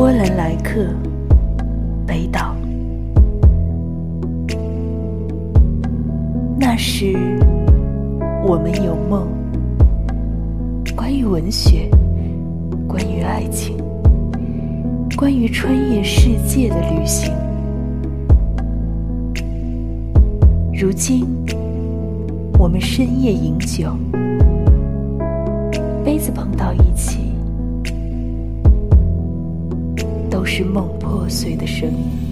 波兰来客，北岛。那时我们有梦，关于文学，关于爱情，关于穿越世界的旅行。如今，我们深夜饮酒，杯子碰到一起，都是梦破碎的声音。